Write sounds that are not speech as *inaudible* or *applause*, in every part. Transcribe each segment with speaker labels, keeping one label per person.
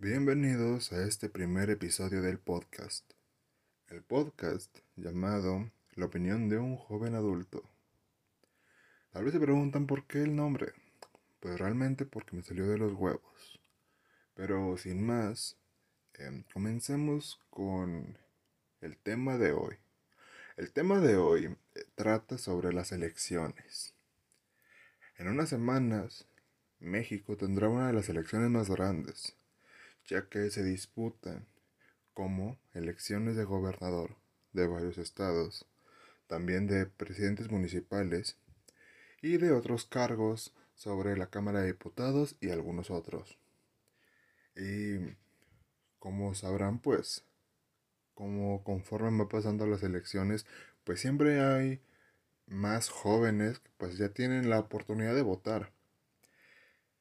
Speaker 1: Bienvenidos a este primer episodio del podcast. El podcast llamado La opinión de un joven adulto. Tal vez se preguntan por qué el nombre. Pues realmente porque me salió de los huevos. Pero sin más, em, comencemos con el tema de hoy. El tema de hoy eh, trata sobre las elecciones. En unas semanas, México tendrá una de las elecciones más grandes, ya que se disputan como elecciones de gobernador de varios estados, también de presidentes municipales y de otros cargos sobre la Cámara de Diputados y algunos otros. Y como sabrán, pues, como conforme va pasando las elecciones, pues siempre hay más jóvenes que pues ya tienen la oportunidad de votar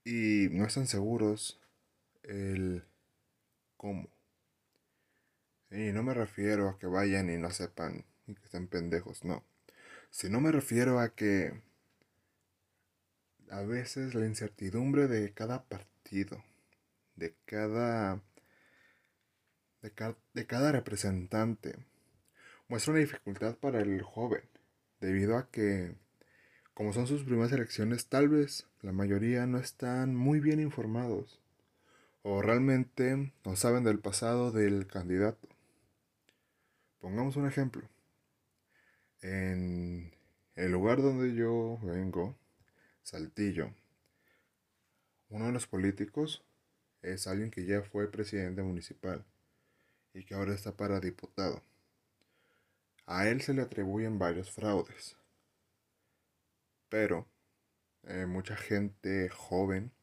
Speaker 1: y no están seguros el cómo. Y no me refiero a que vayan y no sepan y que estén pendejos, no. Sino me refiero a que a veces la incertidumbre de cada partido, de cada de, cada representante muestra una dificultad para el joven, debido a que, como son sus primeras elecciones, tal vez la mayoría no están muy bien informados o realmente no saben del pasado del candidato. Pongamos un ejemplo. En el lugar donde yo vengo, Saltillo, uno de los políticos es alguien que ya fue presidente municipal y que ahora está para diputado. A él se le atribuyen varios fraudes. Pero eh, mucha gente joven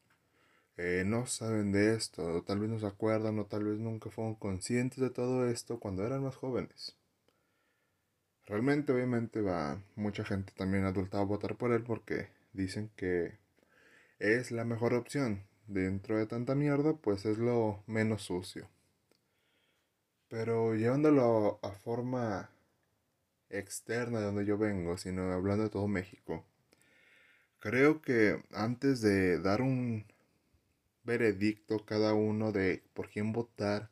Speaker 1: eh, no saben de esto, o tal vez no se acuerdan, o tal vez nunca fueron conscientes de todo esto cuando eran más jóvenes. Realmente, obviamente, va mucha gente también adulta a votar por él porque dicen que es la mejor opción. Dentro de tanta mierda, pues es lo menos sucio. Pero llevándolo a forma externa de donde yo vengo, sino hablando de todo México, creo que antes de dar un veredicto cada uno de por quién votar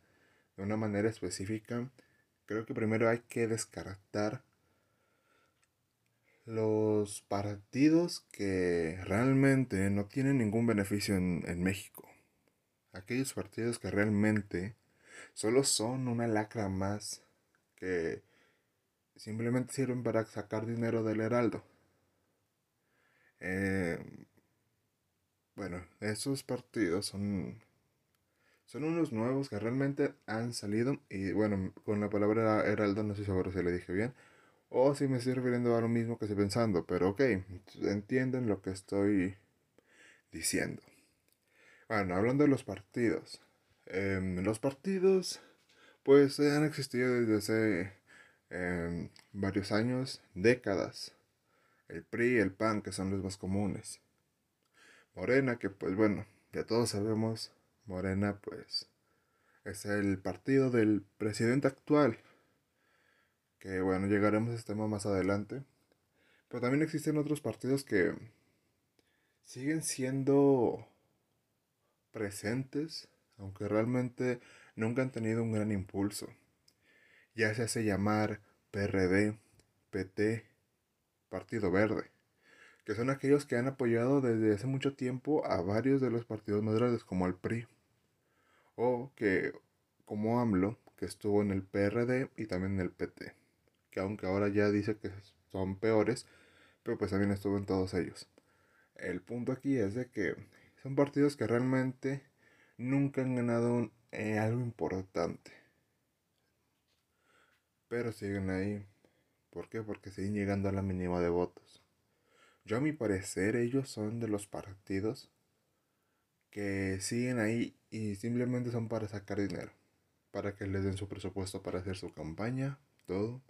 Speaker 1: de una manera específica, creo que primero hay que descartar los partidos que realmente no tienen ningún beneficio en, en México. Aquellos partidos que realmente solo son una lacra más que simplemente sirven para sacar dinero del heraldo. Eh, bueno, esos partidos son, son unos nuevos que realmente han salido y bueno, con la palabra heraldo no sé seguro si le dije bien o si me estoy refiriendo a lo mismo que estoy pensando, pero ok, entienden lo que estoy diciendo. Bueno, hablando de los partidos, Em, los partidos, pues han existido desde hace em, varios años, décadas. El PRI y el PAN, que son los más comunes. Morena, que pues bueno, ya todos sabemos, Morena pues es el partido del presidente actual. Que bueno, llegaremos a este tema más adelante. Pero también existen otros partidos que siguen siendo presentes aunque realmente nunca han tenido un gran impulso. Ya se hace llamar PRD, PT, Partido Verde, que son aquellos que han apoyado desde hace mucho tiempo a varios de los partidos más grandes como el PRI, o que como AMLO, que estuvo en el PRD y también en el PT, que aunque ahora ya dice que son peores, pero pues también estuvo en todos ellos. El punto aquí es de que son partidos que realmente nunca han ganado eh, algo importante. Pero siguen ahí. ¿Por qué? Porque siguen llegando a la mínima de votos. Yo a mi parecer ellos son de los partidos que siguen ahí y simplemente son para sacar dinero. Para que les den su presupuesto para hacer su campaña, todo.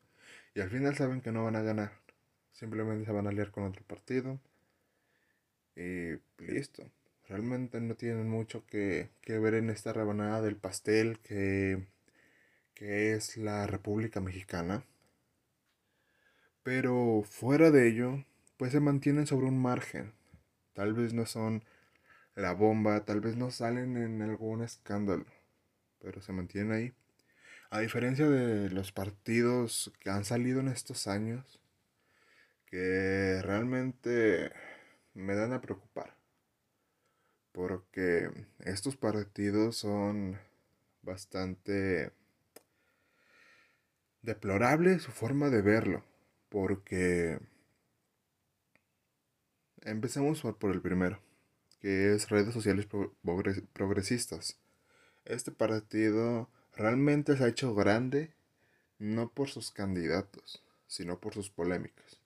Speaker 1: Y al final saben que no van a ganar. Simplemente se van a liar con otro partido. Y listo realmente no tienen mucho que, ver en esta rebanada del pastel que, que es la República Mexicana. Pero fuera de ello, pues se mantienen sobre un margen. Tal vez no son la bomba, tal vez no salen en algún escándalo. pero se mantienen ahí. A diferencia de los partidos que han salido en estos años, que realmente me dan a preocupar. Porque estos partidos son bastante deplorable su forma de verlo. Porque empecemos por el primero, que es redes sociales progresistas. Este partido realmente se ha hecho grande no por sus candidatos, sino por sus polémicas.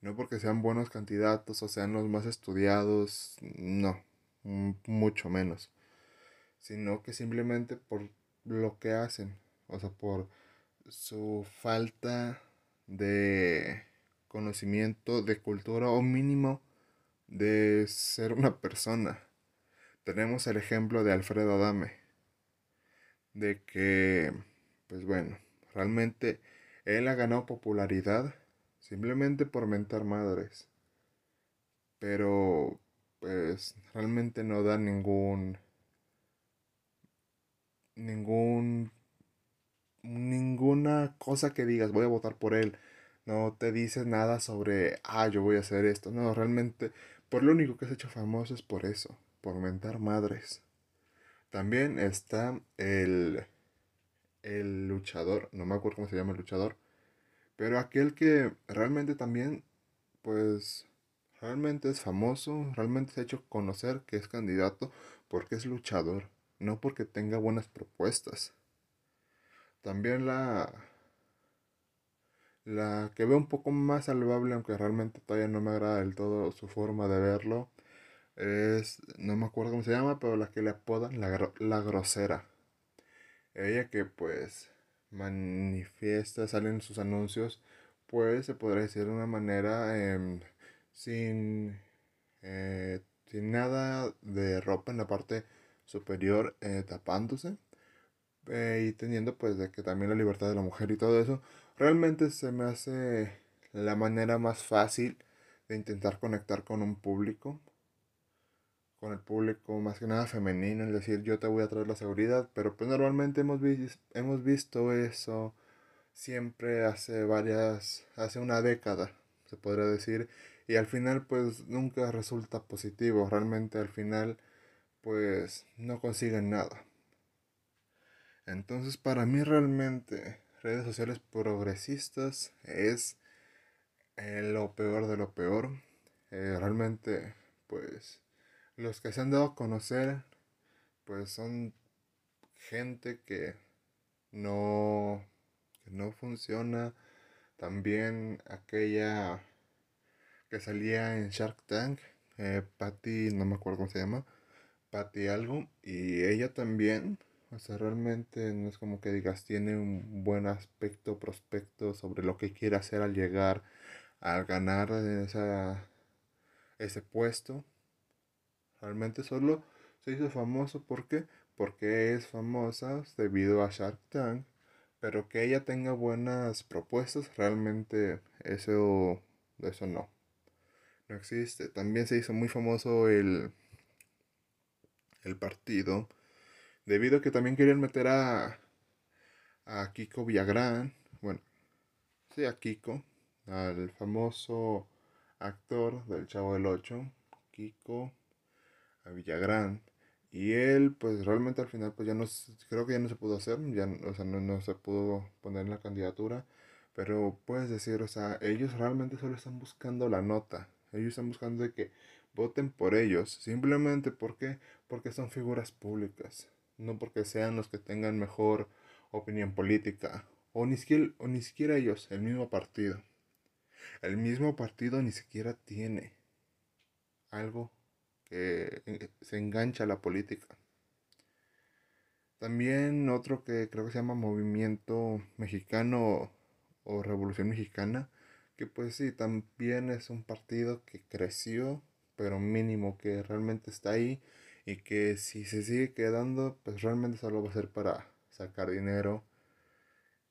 Speaker 1: No porque sean buenos candidatos o sean los más estudiados, no, mucho menos. Sino que simplemente por lo que hacen, o sea, por su falta de conocimiento, de cultura o mínimo de ser una persona. Tenemos el ejemplo de Alfredo Adame, de que, pues bueno, realmente él ha ganado popularidad simplemente por mentar madres. Pero, pues, realmente no da ningún, ningún, ninguna cosa que digas, voy a votar por él. No te dice nada sobre, ah, yo voy a hacer esto. No, realmente, por lo único que has hecho famoso es por eso, por mentar madres. También está el, el luchador, no me acuerdo cómo se llama el luchador, pero aquel que realmente también, pues, realmente es famoso, realmente se ha hecho conocer que es candidato porque es luchador, no porque tenga buenas propuestas. También la, la que veo un poco más salvable, aunque realmente todavía no me agrada del todo su forma de verlo, es, no me acuerdo cómo se llama, pero la que le apodan la, la grosera. Ella que pues manifiesta, salen sus anuncios, pues se podría decir de una manera em, sin, eh, sin nada de ropa en la parte superior eh, tapándose eh, y teniendo pues de que también la libertad de la mujer y todo eso, realmente se me hace la manera más fácil de intentar conectar con un público con el público más que nada femenino, es decir, yo te voy a traer la seguridad, pero pues normalmente hemos, hemos visto eso siempre hace varias, hace una década, se podría decir, y al final pues nunca resulta positivo, realmente al final pues no consiguen nada. Entonces para mí realmente redes sociales progresistas es eh, lo peor de lo peor. Eh, realmente pues los que se han dado a conocer, pues son gente que no, que no funciona. También aquella que salía en Shark Tank, eh, Patty, no me acuerdo cómo se llama, Patty algo, y ella también, o sea, realmente no es como que digas, tiene un buen aspecto, prospecto sobre lo que quiere hacer al llegar, al ganar ese puesto. Realmente solo se hizo famoso porque porque es famosa debido a Shark Tank, pero que ella tenga buenas propuestas, realmente eso eso no. No existe. También se hizo muy famoso el el partido debido a que también querían meter a a Kiko Villagrán, bueno, sí, a Kiko, al famoso actor del Chavo del Ocho, Kiko Villagrán. Y él, pues realmente al final, pues ya no, creo que ya no se pudo hacer, ya, o sea, no, no se pudo poner en la candidatura. Pero puedes decir, o sea, ellos realmente solo están buscando la nota. Ellos están buscando que voten por ellos. Simplemente porque, porque son figuras públicas. No porque sean los que tengan mejor opinión política. O ni siquiera, o ni siquiera ellos, el mismo partido. El mismo partido ni siquiera tiene algo que eh, se engancha a la política. También otro que creo que se llama Movimiento Mexicano o Revolución Mexicana, que pues sí, también es un partido que creció, pero mínimo que realmente está ahí y que si se sigue quedando, pues realmente solo va a ser para sacar dinero.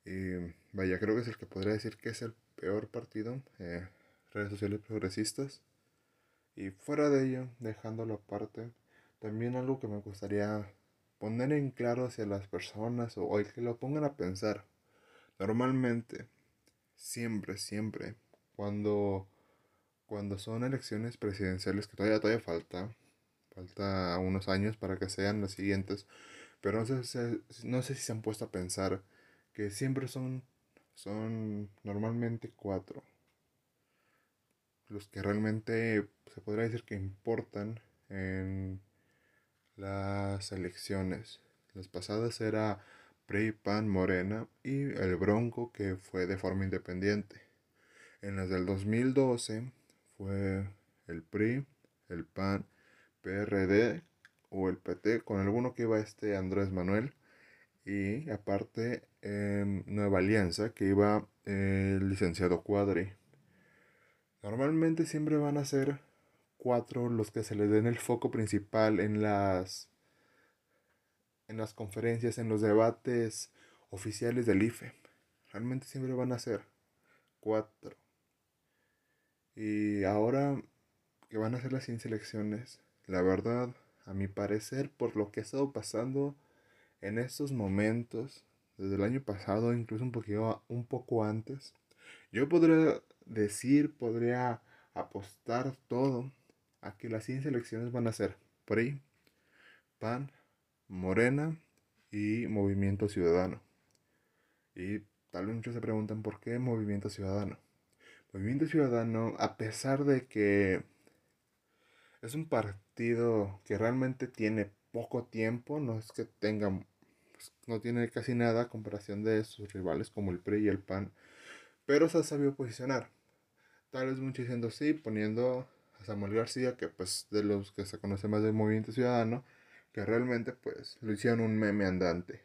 Speaker 1: Y vaya, creo que es el que podría decir que es el peor partido, eh, redes sociales progresistas. Y fuera de ello, dejándolo aparte, también algo que me gustaría poner en claro hacia las personas o, que lo pongan a pensar. Normalmente, siempre, siempre, cuando, cuando son elecciones presidenciales, que todavía, todavía falta, falta unos años para que sean las siguientes, pero no sé, no sé si se han puesto a pensar que siempre son, son normalmente cuatro los que realmente se podría decir que importan en las elecciones. Las pasadas era PRI, PAN, Morena y el Bronco que fue de forma independiente. En las del 2012 fue el PRI, el PAN, PRD o el PT, con alguno que iba este Andrés Manuel. Y aparte en Nueva Alianza que iba el licenciado Cuadri. Normalmente siempre van a ser cuatro los que se les den el foco principal en las en las conferencias, en los debates oficiales del IFE. Realmente siempre van a ser cuatro. Y ahora que van a ser las 100 selecciones, la verdad, a mi parecer, por lo que ha estado pasando en estos momentos, desde el año pasado, incluso un, poquito, un poco antes, yo podría decir, podría apostar todo a que las 100 selecciones van a ser PRI, PAN, Morena y Movimiento Ciudadano. Y tal vez muchos se preguntan por qué Movimiento Ciudadano. Movimiento Ciudadano, a pesar de que es un partido que realmente tiene poco tiempo, no es que tenga, pues, no tiene casi nada a comparación de sus rivales como el PRI y el PAN, pero se ha sabido posicionar. Tal vez muchos diciendo sí, poniendo a Samuel García, que pues de los que se conoce más del movimiento ciudadano, que realmente pues lo hicieron un meme andante.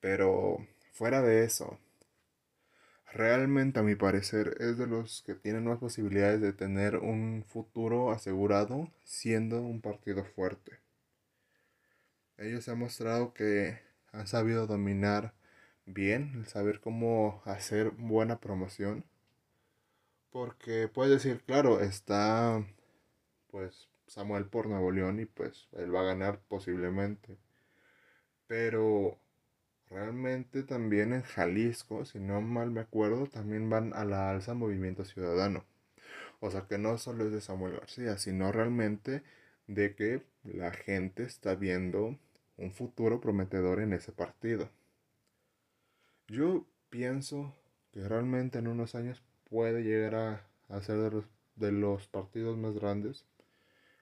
Speaker 1: Pero fuera de eso, realmente a mi parecer es de los que tienen más posibilidades de tener un futuro asegurado siendo un partido fuerte. Ellos han mostrado que han sabido dominar bien, saber cómo hacer buena promoción. Porque puedes decir, claro, está pues Samuel por Nuevo León y pues él va a ganar posiblemente. Pero realmente también en Jalisco, si no mal me acuerdo, también van a la alza Movimiento Ciudadano. O sea que no solo es de Samuel García, sino realmente de que la gente está viendo un futuro prometedor en ese partido. Yo pienso que realmente en unos años puede llegar a, ser de los, de los partidos más grandes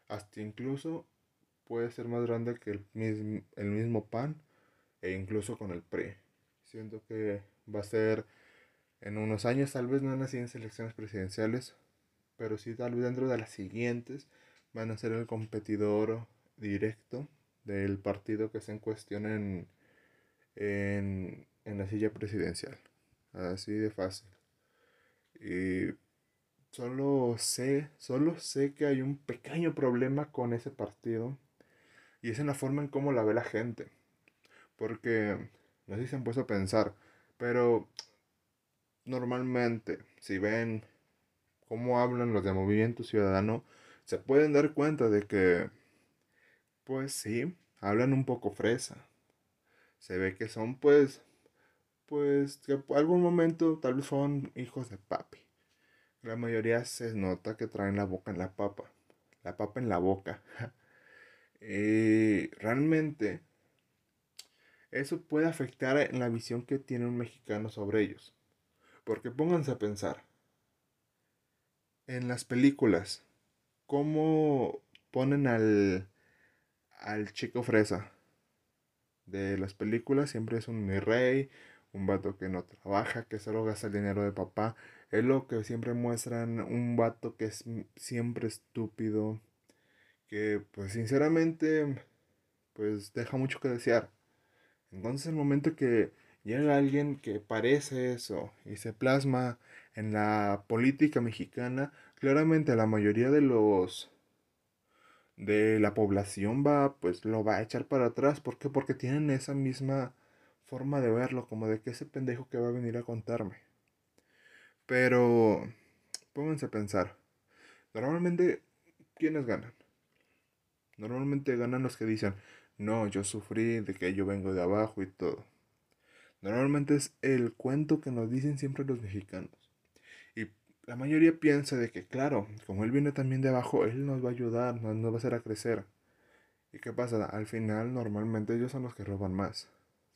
Speaker 1: hasta incluso puede ser más grande que el el mismo PAN e incluso con el PRI. Siento que va a ser en unos años, tal vez no en las siguientes elecciones presidenciales, pero sí tal vez dentro de las siguientes van a ser el competidor directo del partido que se en cuestión en, en, en la silla presidencial. Así de fácil. Y Solo sé, solo sé que hay un pequeño problema con ese partido. Y es en la forma en cómo la ve la gente. Porque, no sé si se han puesto a pensar, pero normalmente, si ven cómo hablan los de Movimiento Ciudadano, se pueden dar cuenta de que, pues sí, hablan un poco fresa. Se ve que son, pues, pues, que algún momento tal vez son hijos de papi. La mayoría se nota que traen la boca en la papa. La papa en la boca. *laughs* y realmente eso puede afectar en la visión que tiene un mexicano sobre ellos. Porque pónganse a pensar. En las películas, ¿cómo ponen al, al chico fresa? De las películas siempre es un rey, un vato que no trabaja, que solo gasta el dinero de papá. Es lo que siempre muestran, un vato que es siempre estúpido, que pues sinceramente pues deja mucho que desear. Entonces el momento que llega alguien que parece eso y se plasma en la política mexicana, claramente la mayoría de los de la población va pues lo va a echar para atrás, ¿por qué? Porque tienen esa misma forma de verlo, como de que ese pendejo que va a venir a contarme. Pero pónganse a pensar. Normalmente, ¿quiénes ganan? Normalmente ganan los que dicen, no, yo sufrí de que yo vengo de abajo y todo. Normalmente es el cuento que nos dicen siempre los mexicanos. Y la mayoría piensa de que, claro, como él viene también de abajo, él nos va a ayudar, nos, va a hacer a crecer. ¿Y qué pasa? Al final, normalmente ellos son los que roban más.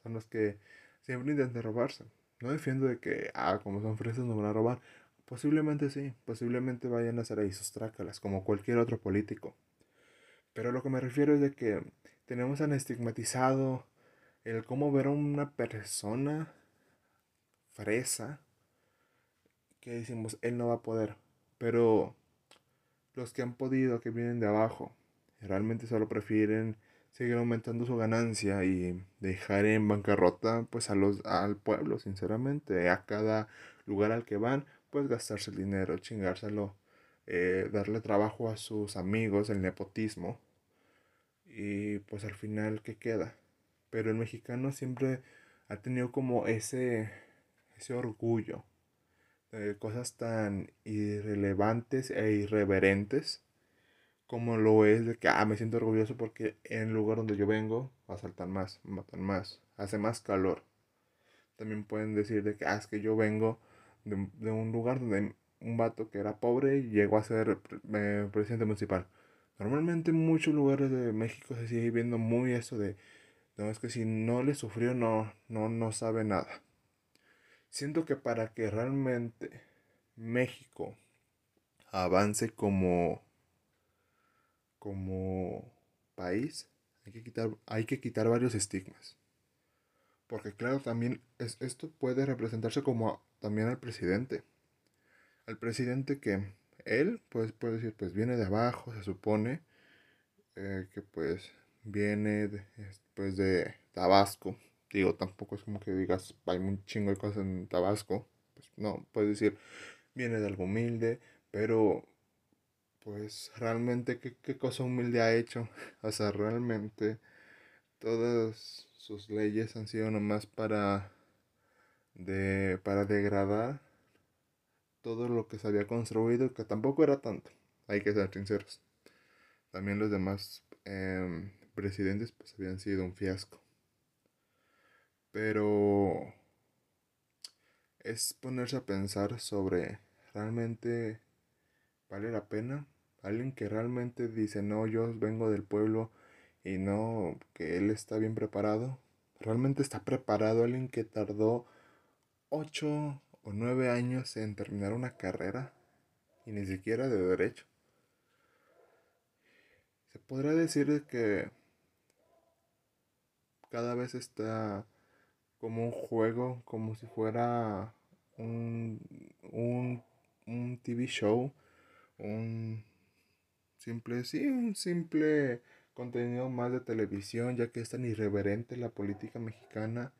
Speaker 1: Son los que siempre intentan robarse. No defiendo de que, ah, como son fresas, no van a robar. Posiblemente sí, posiblemente vayan a hacer ahí sus trácalas, como cualquier otro político. Pero lo que me refiero es de que tenemos tan estigmatizado el cómo ver a una persona fresa que decimos, él no va a poder. Pero los que han podido, que vienen de abajo, realmente solo prefieren seguir aumentando su ganancia y dejar en bancarrota pues a los al pueblo sinceramente a cada lugar al que van pues gastarse el dinero chingárselo eh, darle trabajo a sus amigos el nepotismo y pues al final qué queda pero el mexicano siempre ha tenido como ese ese orgullo de cosas tan irrelevantes e irreverentes como lo es de que, ah, me siento orgulloso porque en el lugar donde yo vengo asaltan más, matan más, hace más calor. También pueden decir de que, ah, es que yo vengo de, un lugar donde un vato que era pobre llegó a ser eh, presidente municipal. Normalmente en muchos lugares de México se sigue viendo muy eso de, no, es que si no le sufrió no, no, no sabe nada. Siento que para que realmente México avance como como país hay que quitar, hay que quitar varios estigmas. Porque claro, también es, esto puede representarse como también al presidente. Al presidente que él pues, puede decir, pues viene de abajo, se supone eh, que pues viene de, pues, de Tabasco. Digo, tampoco es como que digas, hay un chingo de cosas en Tabasco. Pues no, puedes decir, viene de algo humilde, pero pues realmente qué, cosa humilde ha hecho. *laughs* O sea, realmente todas sus leyes han sido nomás para de para degradar todo lo que se había construido, que tampoco era tanto, hay que ser sinceros. También los demás em, presidentes pues habían sido un fiasco. Pero es ponerse a pensar sobre realmente vale la pena Alguien que realmente dice, no, yo vengo del pueblo y no, que él está bien preparado. Realmente está preparado alguien que tardó 8 o 9 años en terminar una carrera y ni siquiera de derecho. Se podría decir que cada vez está como un juego, como si fuera un, un, un TV show, un Simple, sí, un simple contenido más de televisión, ya que es tan irreverente la política mexicana.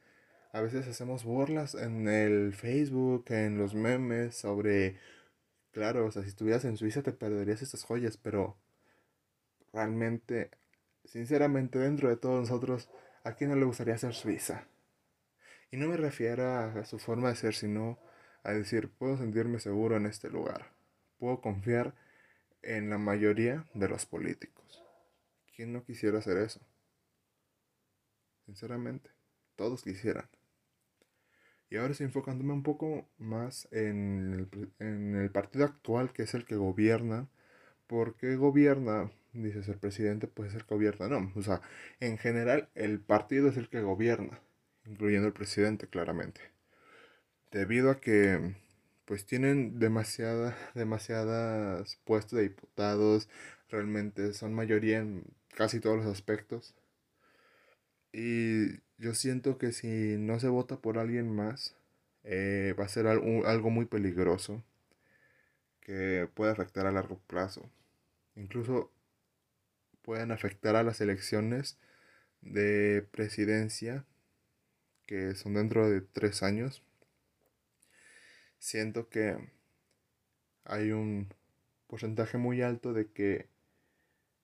Speaker 1: A veces hacemos burlas en el Facebook, en los memes sobre, claro, o sea, si estuvieras en Suiza te perderías estas joyas, pero realmente, sinceramente, dentro de todos nosotros, ¿a quién no le gustaría ser Suiza? Y no me refiero a su forma de ser, sino a decir, puedo sentirme seguro en este lugar, puedo confiar en la mayoría de los políticos. ¿Quién no quisiera hacer eso? Sinceramente, todos quisieran. Y ahora estoy enfocándome un poco más en el, partido actual, que es el que gobierna. ¿Por qué gobierna? Dices, el presidente puede ser que gobierna. No, o sea, en general el partido es el que gobierna, incluyendo el presidente, claramente. Debido a que pues tienen demasiada, demasiadas puestos de diputados, realmente son mayoría en casi todos los aspectos. Y yo siento que si no se vota por alguien más, eh, va a ser algo, algo muy peligroso que puede afectar a largo plazo. Incluso pueden afectar a las elecciones de presidencia que son dentro de tres años siento que hay un porcentaje muy alto de que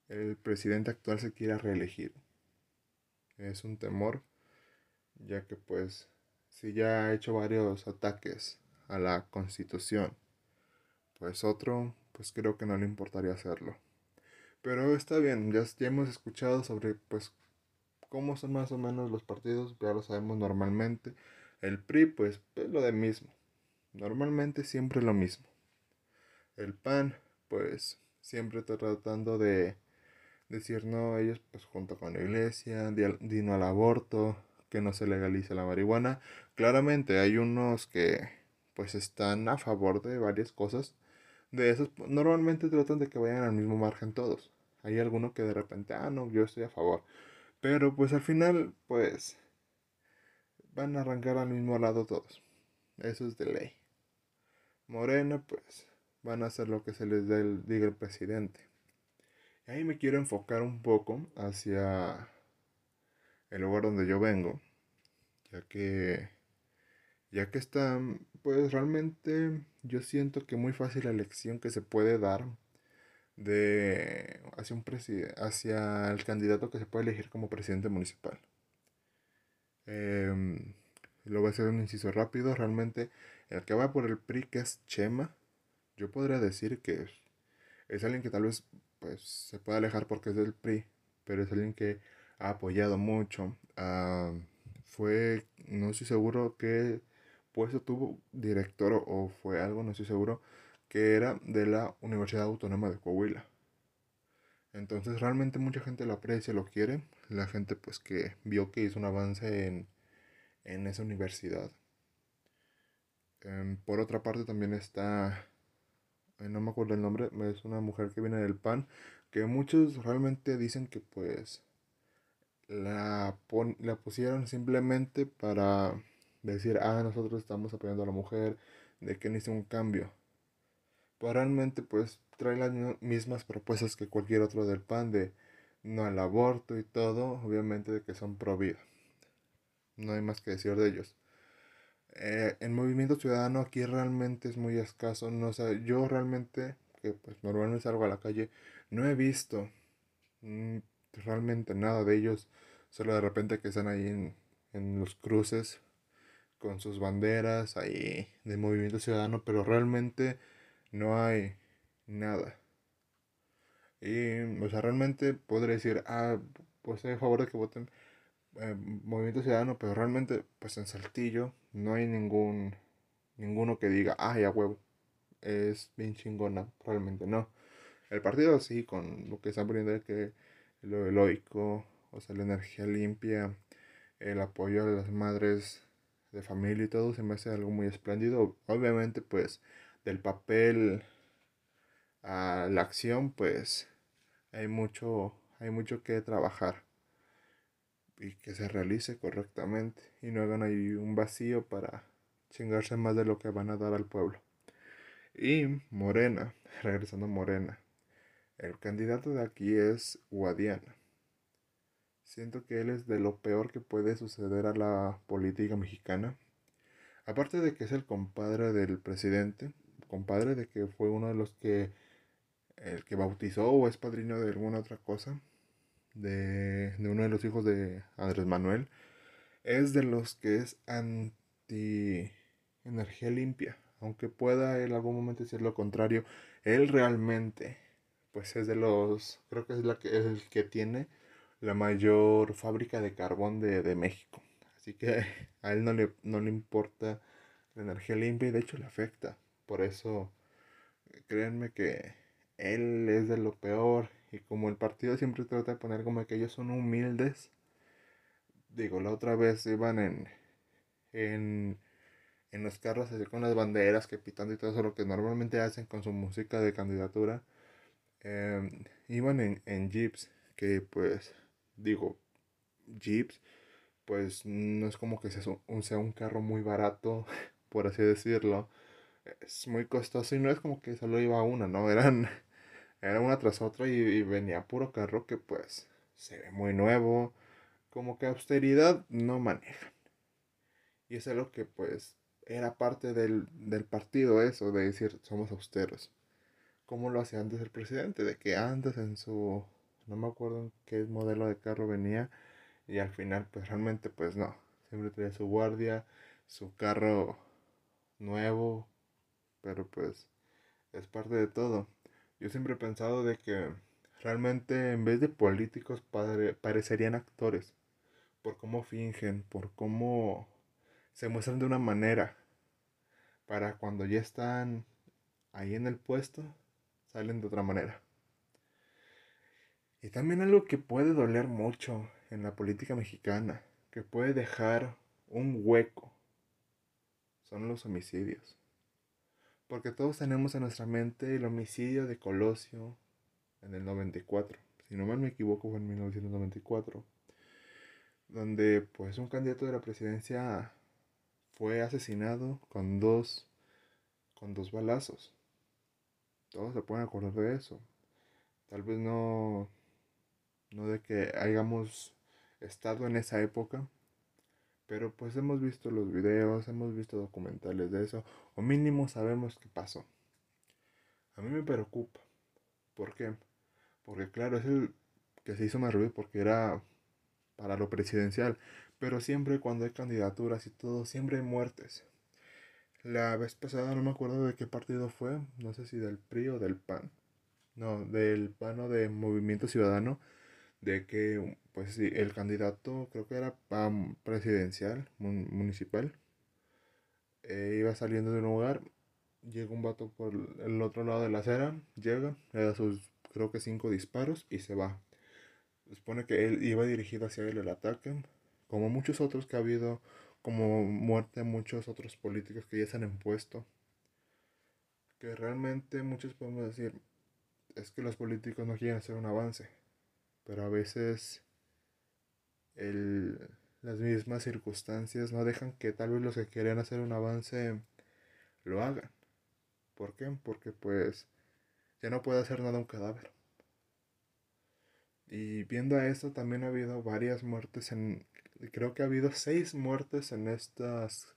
Speaker 1: el presidente actual se quiera reelegir. Es un temor, ya que pues si ya ha hecho varios ataques a la constitución, pues otro, pues creo que no le importaría hacerlo. Pero está bien, ya, ya hemos escuchado sobre pues cómo son más o menos los partidos, ya lo sabemos normalmente. El PRI pues es lo de mismo. Normalmente siempre lo mismo. El PAN pues siempre tratando de decir no, ellos pues junto con la iglesia, dino al aborto, que no se legalice la marihuana. Claramente hay unos que pues están a favor de varias cosas. De esos normalmente tratan de que vayan al mismo margen todos. Hay alguno que de repente, ah, no, yo estoy a favor. Pero pues al final, pues van a arrancar al mismo lado todos. Eso es de ley. Morena, pues van a hacer lo que se les diga el presidente. Y ahí me quiero enfocar un poco hacia el lugar donde yo vengo, ya que ya que está pues realmente yo siento que muy fácil la elección que se puede dar de hacia un hacia el candidato que se puede elegir como presidente municipal. Em, lo voy a hacer un inciso rápido. Realmente, el que va por el PRI, que es Chema, yo podría decir que es, alguien que tal vez pues, se pueda alejar porque es del PRI, pero es alguien que apoyado mucho. Ah, fue, no estoy seguro qué puesto tuvo director o fue algo, no estoy seguro, que era de la Universidad Autónoma de Coahuila. Entonces realmente mucha gente lo aprecia, lo quiere. La gente pues que vio que hizo un avance en, en esa universidad. Em, por otra parte también está, no me acuerdo el nombre, es una mujer que viene del PAN, que muchos realmente dicen que pues la, la pusieron simplemente para decir, ah, nosotros estamos apoyando a la mujer, de que necesita un cambio. Pues realmente pues trae las mismas propuestas que cualquier otro del PAN de no al aborto y todo, obviamente de que son pro vida. No hay más que decir de ellos. Eh, el movimiento ciudadano aquí realmente es muy escaso. No sé, yo realmente, que pues normalmente salgo a la calle, no he visto mm, realmente nada de ellos. Solo de repente que están ahí en, en los cruces con sus banderas ahí de movimiento ciudadano, pero realmente no hay nada. Y, o sea, realmente podría decir, ah, pues estoy a favor de que voten eh, Movimiento Ciudadano, pero realmente, pues en Saltillo no hay ningún, ninguno que diga, ah, ya huevo, es bien chingona, realmente no. El partido sí, con lo que están poniendo es que lo heroico, o sea, la energía limpia, el apoyo a las madres de familia y todo, se me hace algo muy espléndido. Obviamente, pues, del papel a la acción, pues hay mucho, hay mucho que trabajar y que se realice correctamente y no hagan ahí un vacío para chingarse más de lo que van a dar al pueblo. Y Morena, *laughs* regresando a Morena, el candidato de aquí es Guadiana. Siento que él es de lo peor que puede suceder a la política mexicana. Aparte de que es el compadre del presidente, compadre de que fue uno de los que el que bautizó o es padrino de alguna otra cosa, de, uno de los hijos de Andrés Manuel, es de los que es anti energía limpia. Aunque pueda en algún momento decir lo contrario, él realmente, pues es de los, creo que es, la que, es el que tiene la mayor fábrica de carbón de, de México. Así que *laughs* a él no le, no le importa la energía limpia y de hecho le afecta. Por eso, créanme que él es de lo peor. Y como el partido siempre trata de poner como que ellos son humildes. Digo, la otra vez iban en, en, en los carros así con las banderas que pitando y todo eso, lo que normalmente hacen con su música de candidatura. Em, iban en, en jeeps, que pues, digo, jeeps, pues no es como que sea un, sea un carro muy barato, *laughs* por así decirlo. Es muy costoso y no es como que solo iba una, ¿no? Eran *laughs* era una tras otra y, venía puro carro que pues se ve muy nuevo, como que austeridad no manejan. Y es lo que pues era parte del, del partido eso, de decir somos austeros. Como lo hacía antes el presidente, de que antes en su, no me acuerdo en qué modelo de carro venía, y al final pues realmente pues no, siempre tenía su guardia, su carro nuevo, pero pues es parte de todo. Yo siempre he pensado de que realmente en vez de políticos parecerían actores, por cómo fingen, por cómo se muestran de una manera, para cuando ya están ahí en el puesto, salen de otra manera. Y también algo que puede doler mucho en la política mexicana, que puede dejar un hueco, son los homicidios. Porque todos tenemos en nuestra mente el homicidio de Colosio en el 94. Si no mal me equivoco fue en 1994. Donde pues un candidato de la presidencia fue asesinado con dos con dos balazos. Todos se pueden acordar de eso. Tal vez no no de que hayamos estado en esa época, pero pues hemos visto los videos, hemos visto documentales de eso, o mínimo sabemos qué pasó. A mí me preocupa. ¿Por qué? Porque claro, es el que se hizo más ruido porque era para lo presidencial. Pero siempre cuando hay candidaturas y todo, siempre hay muertes. La vez pasada no me acuerdo de qué partido fue, no sé si del PRI o del PAN. No, del PAN o de Movimiento Ciudadano de que pues sí, el candidato creo que era presidencial municipal eh, iba saliendo de un lugar llega un vato por el otro lado de la acera llega le da sus creo que cinco disparos y se va se supone que él iba dirigido hacia él el ataque como muchos otros que ha habido como muerte de muchos otros políticos que ya se han impuesto que realmente muchos podemos decir es que los políticos no quieren hacer un avance pero a veces las mismas circunstancias no dejan que tal vez los que quieren hacer un avance lo hagan. ¿Por qué? Porque pues ya no puede hacer nada un cadáver. Y viendo a esto también ha habido varias muertes en... Creo que ha habido seis muertes en estas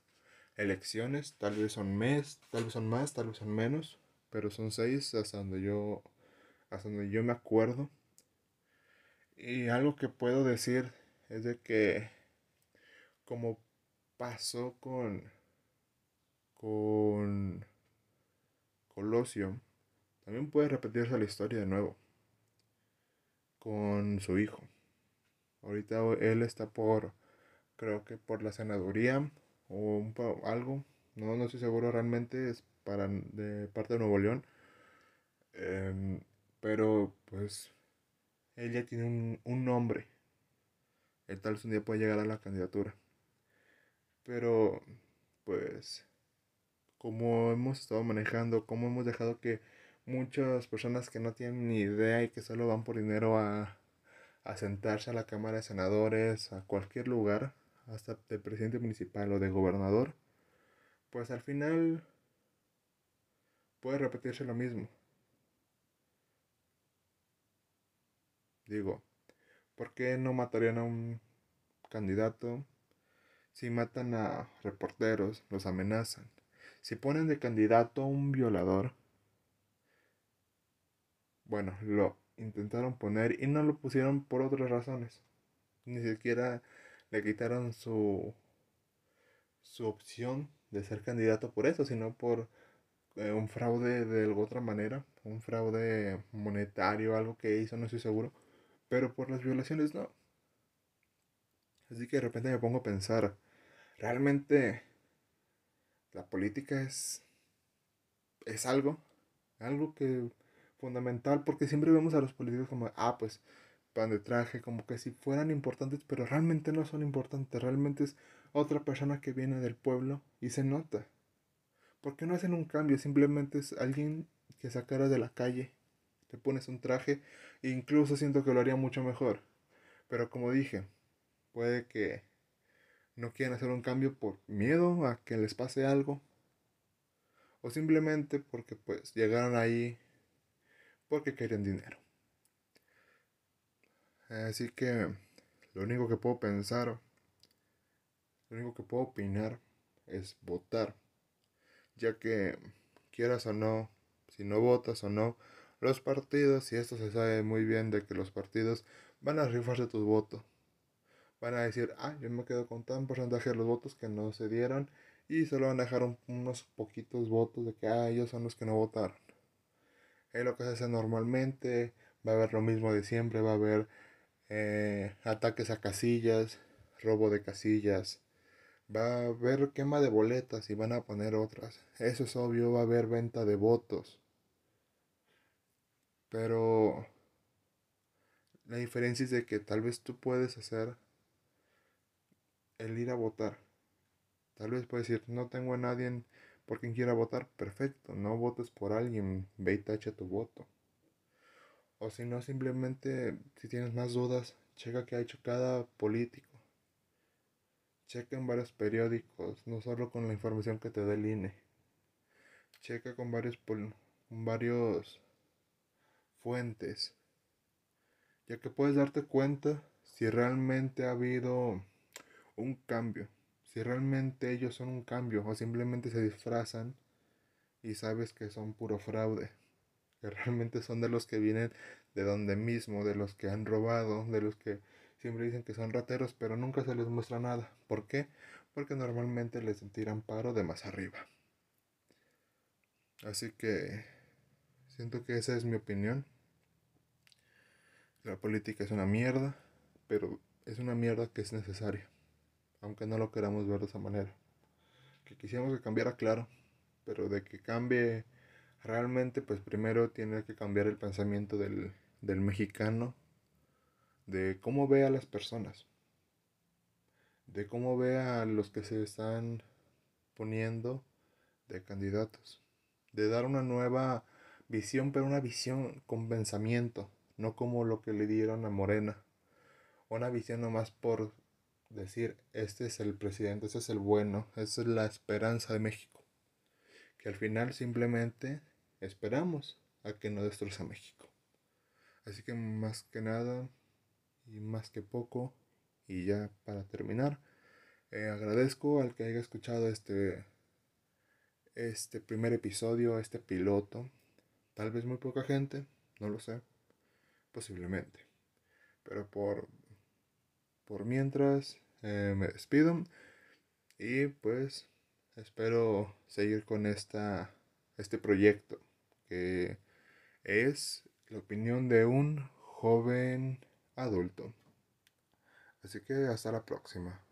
Speaker 1: elecciones. Tal vez son mes, tal vez son más, tal vez son menos. Pero son seis hasta donde yo, hasta donde yo me acuerdo. Y algo que puedo decir es de que como pasó con con Colosio, también puede repetirse la historia de nuevo con su hijo. Ahorita él está por, creo que por la senaduría o un, algo, no, no estoy seguro realmente, es para de parte de Nuevo León. Em, pero pues ella tiene un, un nombre. El tal vez un día puede llegar a la candidatura. Pero, pues, como hemos estado manejando, como hemos dejado que muchas personas que no tienen ni idea y que solo van por dinero a, a sentarse a la Cámara de Senadores, a cualquier lugar, hasta de presidente municipal o de gobernador, pues al final puede repetirse lo mismo. Digo, ¿por qué no matarían a un candidato? Si matan a reporteros, los amenazan. Si ponen de candidato a un violador, bueno, lo intentaron poner y no lo pusieron por otras razones. Ni siquiera le quitaron su, su opción de ser candidato por eso, sino por eh, un fraude de otra manera, un fraude monetario, algo que hizo, no estoy seguro pero por las violaciones no. Así que de repente me pongo a pensar, realmente la política es, es algo, algo que fundamental, porque siempre vemos a los políticos como, ah, pues, pan de traje, como que si fueran importantes, pero realmente no son importantes, realmente es otra persona que viene del pueblo y se nota. ¿Por qué no hacen un cambio? Simplemente es alguien que sacara de la calle te pones un traje e incluso siento que lo haría mucho mejor. Pero como dije, puede que no quieran hacer un cambio por miedo a que les pase algo. O simplemente porque pues llegaron ahí porque querían dinero. Así que lo único que puedo pensar, lo único que puedo opinar es votar. Ya que quieras o no, si no votas o no, los partidos, y esto se sabe muy bien de que los partidos van a rifarse tus votos. Van a decir, ah, yo me quedo con tan porcentaje de los votos que no se dieron y solo van a dejar unos poquitos votos de que, ah, ellos son los que no votaron. Es lo que se hace normalmente, Va a haber lo mismo de siempre, va a haber eh, ataques a casillas, robo de casillas, va a haber quema de boletas y van a poner otras. Eso es obvio, va a haber venta de votos. Pero la diferencia es de que tal vez tú puedes hacer el ir a votar. Tal vez puedes decir, no tengo a nadie por quien quiera votar, perfecto, no votes por alguien, ve y tacha tu voto. O si no, simplemente, si tienes más dudas, checa qué ha hecho cada político. Checa en varios periódicos, no solo con la información que te da el INE. Checa con varios, con varios fuentes, ya que puedes darte cuenta si realmente ha habido un cambio, si realmente ellos son un cambio o simplemente se disfrazan y sabes que son puro fraude, que realmente son de los que vienen de donde mismo, de los que han robado, de los que siempre dicen que son rateros, pero nunca se les muestra nada. ¿Por qué? Porque normalmente les tiran paro de más arriba. Así que siento que esa es mi opinión. La política es una mierda, pero es una mierda que es necesaria, aunque no lo queramos ver de esa manera. Que quisiéramos que cambiara, claro, pero de que cambie realmente, pues primero tiene que cambiar el pensamiento del, del mexicano, de cómo ve a las personas, de cómo ve a los que se están poniendo de candidatos, de dar una nueva visión, pero una visión con pensamiento, no como lo que le dieron a Morena. Una visión nomás por decir, este es el presidente, este es el bueno, esa es la esperanza de México. Que al final simplemente esperamos a que no destroza México. Así que más que nada y más que poco, y ya para terminar, eh, agradezco al que haya escuchado este, este primer episodio, este piloto. Tal vez muy poca gente, no lo sé posiblemente. Pero por, por mientras eh, me despido y pues espero seguir con esta, este proyecto que es la opinión de un joven adulto. Así que hasta la próxima.